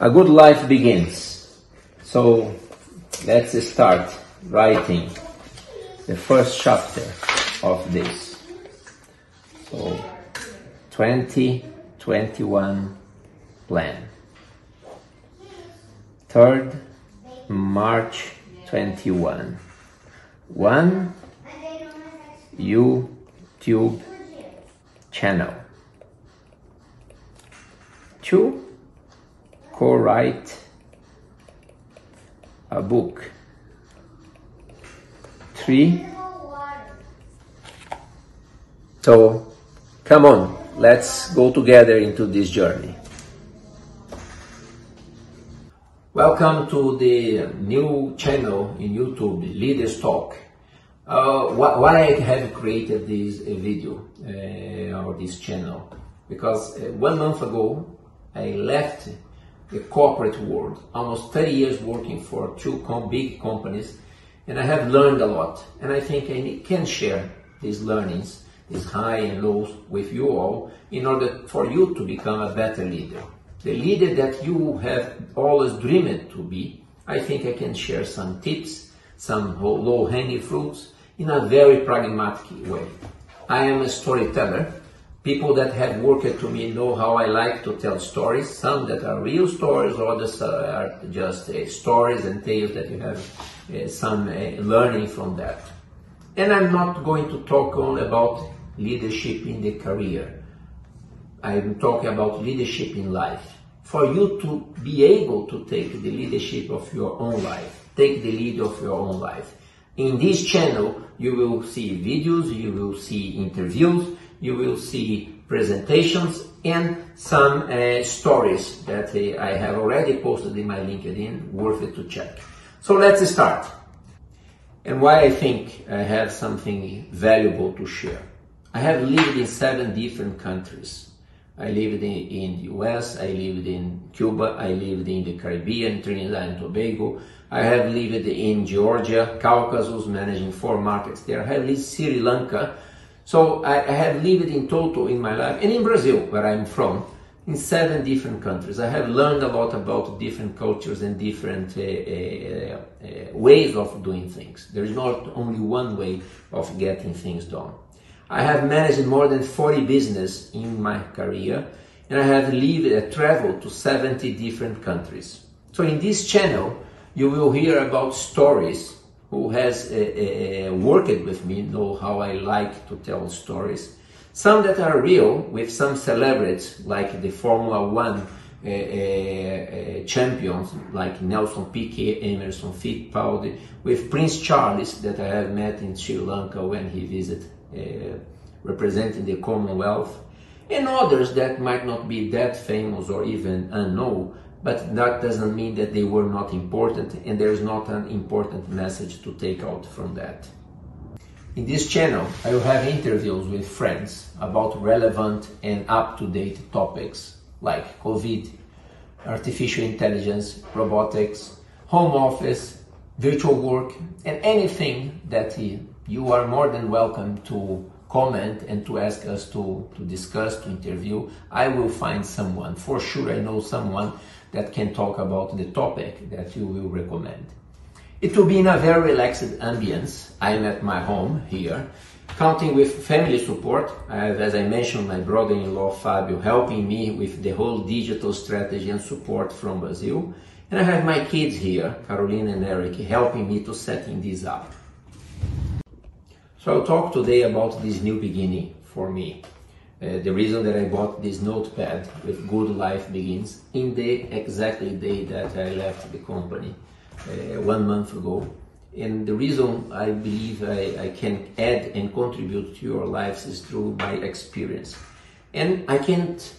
A good life begins. So let's start writing the first chapter of this. So 2021 plan. 3rd March 21. One YouTube channel. Two, co-write a book. Three, so come on, let's go together into this journey. Welcome to the new channel in YouTube, Leaders Talk. Uh, why I have created this uh, video uh, or this channel? Because uh, one month ago I left the corporate world, almost 30 years working for two big companies, and I have learned a lot. And I think I can share these learnings, these high and lows, with you all in order for you to become a better leader. The leader that you have always dreamed to be, I think I can share some tips, some low hanging fruits in a very pragmatic way. I am a storyteller. People that have worked to me know how I like to tell stories, some that are real stories, others are just uh, stories and tales that you have uh, some uh, learning from that. And I'm not going to talk only about leadership in the career. I'm talking about leadership in life. For you to be able to take the leadership of your own life, take the lead of your own life. In this channel, you will see videos, you will see interviews, you will see presentations and some uh, stories that uh, I have already posted in my LinkedIn, worth it to check. So let's start. And why I think I have something valuable to share. I have lived in seven different countries. I lived in, in the US, I lived in Cuba, I lived in the Caribbean, Trinidad and Tobago, I have lived in Georgia, Caucasus, managing four markets there. I have lived Sri Lanka. So I, I have lived in total in my life, and in Brazil, where I'm from, in seven different countries. I have learned a lot about different cultures and different uh, uh, uh, ways of doing things. There is not only one way of getting things done. I have managed more than 40 business in my career, and I have lived and traveled to 70 different countries. So in this channel, you will hear about stories. Who has uh, uh, worked with me know how I like to tell stories. Some that are real with some celebrities like the Formula One uh, uh, champions like Nelson Piquet, Emerson Fittipaldi, with Prince Charles that I have met in Sri Lanka when he visited uh, representing the Commonwealth, and others that might not be that famous or even unknown, but that doesn't mean that they were not important and there's not an important message to take out from that. In this channel, I will have interviews with friends about relevant and up-to-date topics like COVID, artificial intelligence, robotics, home office, virtual work, and anything that you are more than welcome to comment and to ask us to, to discuss, to interview. I will find someone. For sure, I know someone that can talk about the topic that you will recommend. It will be in a very relaxed ambience. I am at my home here, counting with family support. I have, as I mentioned, my brother-in-law Fabio helping me with the whole digital strategy and support from Brazil. And I have my kids here, Caroline and Eric, helping me to setting this up. So I'll talk today about this new beginning for me. Uh, the reason that I bought this notepad with Good Life Begins in the exactly day that I left the company uh, one month ago. And the reason I believe I, I, can add and contribute to your lives is through my experience. And I can't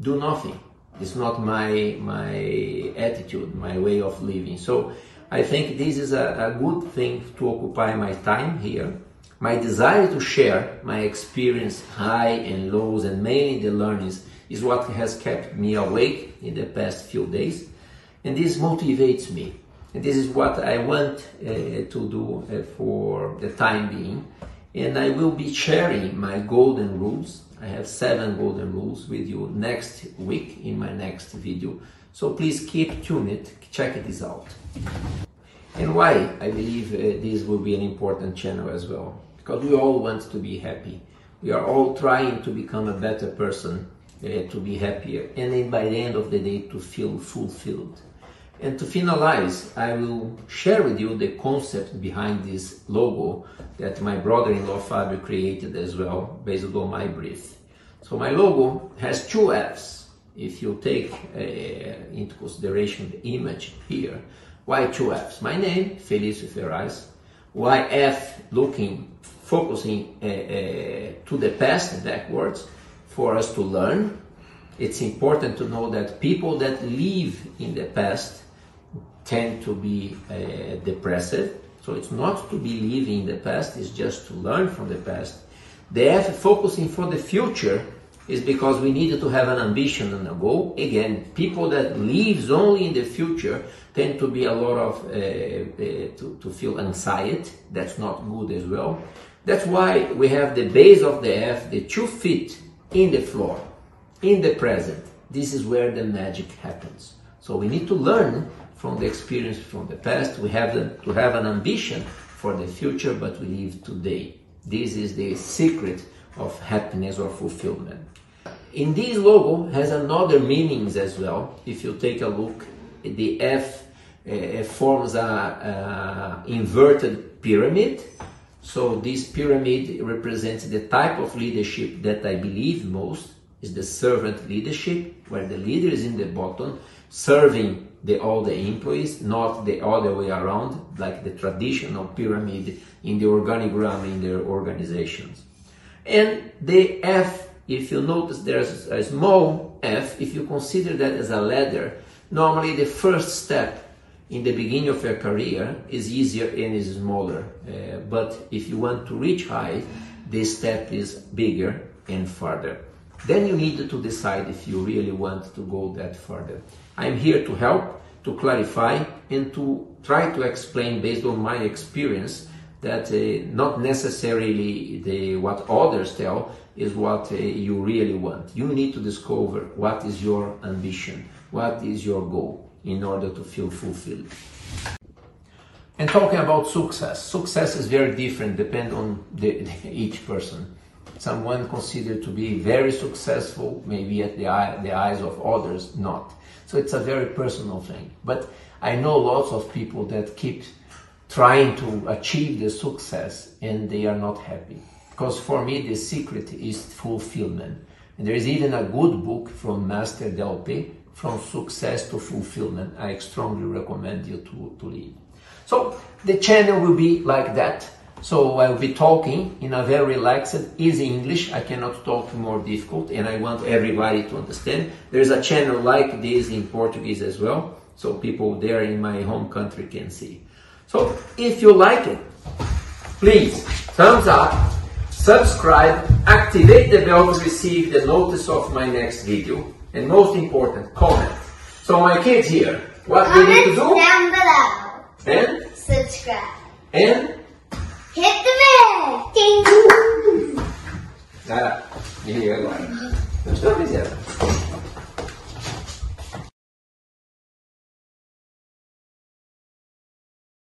do nothing. It's not my, my attitude, my way of living. So I think this is a, a good thing to occupy my time here my desire to share my experience, high and lows, and mainly the learnings, is what has kept me awake in the past few days. And this motivates me. And this is what I want uh, to do uh, for the time being. And I will be sharing my golden rules. I have seven golden rules with you next week in my next video. So please keep tuned, check this out. And why I believe uh, this will be an important channel as well. Because we all want to be happy. We are all trying to become a better person, uh, to be happier, and then by the end of the day to feel fulfilled. And to finalize, I will share with you the concept behind this logo that my brother-in-law Fabio created as well, based on my brief. So my logo has two F's. If you take uh, into consideration the image here, why two F's? My name, Felicio Ferraz. Why F, looking, focusing uh, uh, to the past backwards, for us to learn. It's important to know that people that live in the past tend to be uh, depressive. So it's not to be living in the past, it's just to learn from the past. The F focusing for the future is because we need to have an ambition and a goal. Again, people that lives only in the future tend to be a lot of, uh, uh, to, to feel anxiety. That's not good as well. That's why we have the base of the F, the two feet in the floor, in the present. This is where the magic happens. So we need to learn from the experience from the past. We have to have an ambition for the future, but we live today. This is the secret of happiness or fulfillment. In this logo has another meanings as well. If you take a look, the F uh, forms a, a inverted pyramid. So this pyramid represents the type of leadership that I believe most is the servant leadership, where the leader is in the bottom, serving the, all the employees, not the other way around, like the traditional pyramid in the organigram in their organizations. And the F, if you notice there's a small F, if you consider that as a ladder, normally the first step in the beginning of your career is easier and is smaller. Uh, but if you want to reach high, this step is bigger and farther. Then you need to decide if you really want to go that further. I'm here to help, to clarify, and to try to explain based on my experience that uh, not necessarily the, what others tell is what uh, you really want. You need to discover what is your ambition, what is your goal in order to feel fulfilled. And talking about success, success is very different depending on the, each person someone considered to be very successful, maybe at the, eye, the eyes of others, not. So it's a very personal thing. But I know lots of people that keep trying to achieve the success and they are not happy. Because for me, the secret is fulfillment. And there is even a good book from Master Delpe, From Success to Fulfillment. I strongly recommend you to, to read. So the channel will be like that. So I will be talking in a very relaxed, easy English. I cannot talk more difficult and I want everybody to understand. There's a channel like this in Portuguese as well. So people there in my home country can see. So if you like it, please thumbs up, subscribe, activate the bell to receive the notice of my next video. And most important, comment. So my kids here, what Comment they need to do? down below. And, Subscribe. and Hit the bell. Ding. Ah, e agora? Não estou dizendo.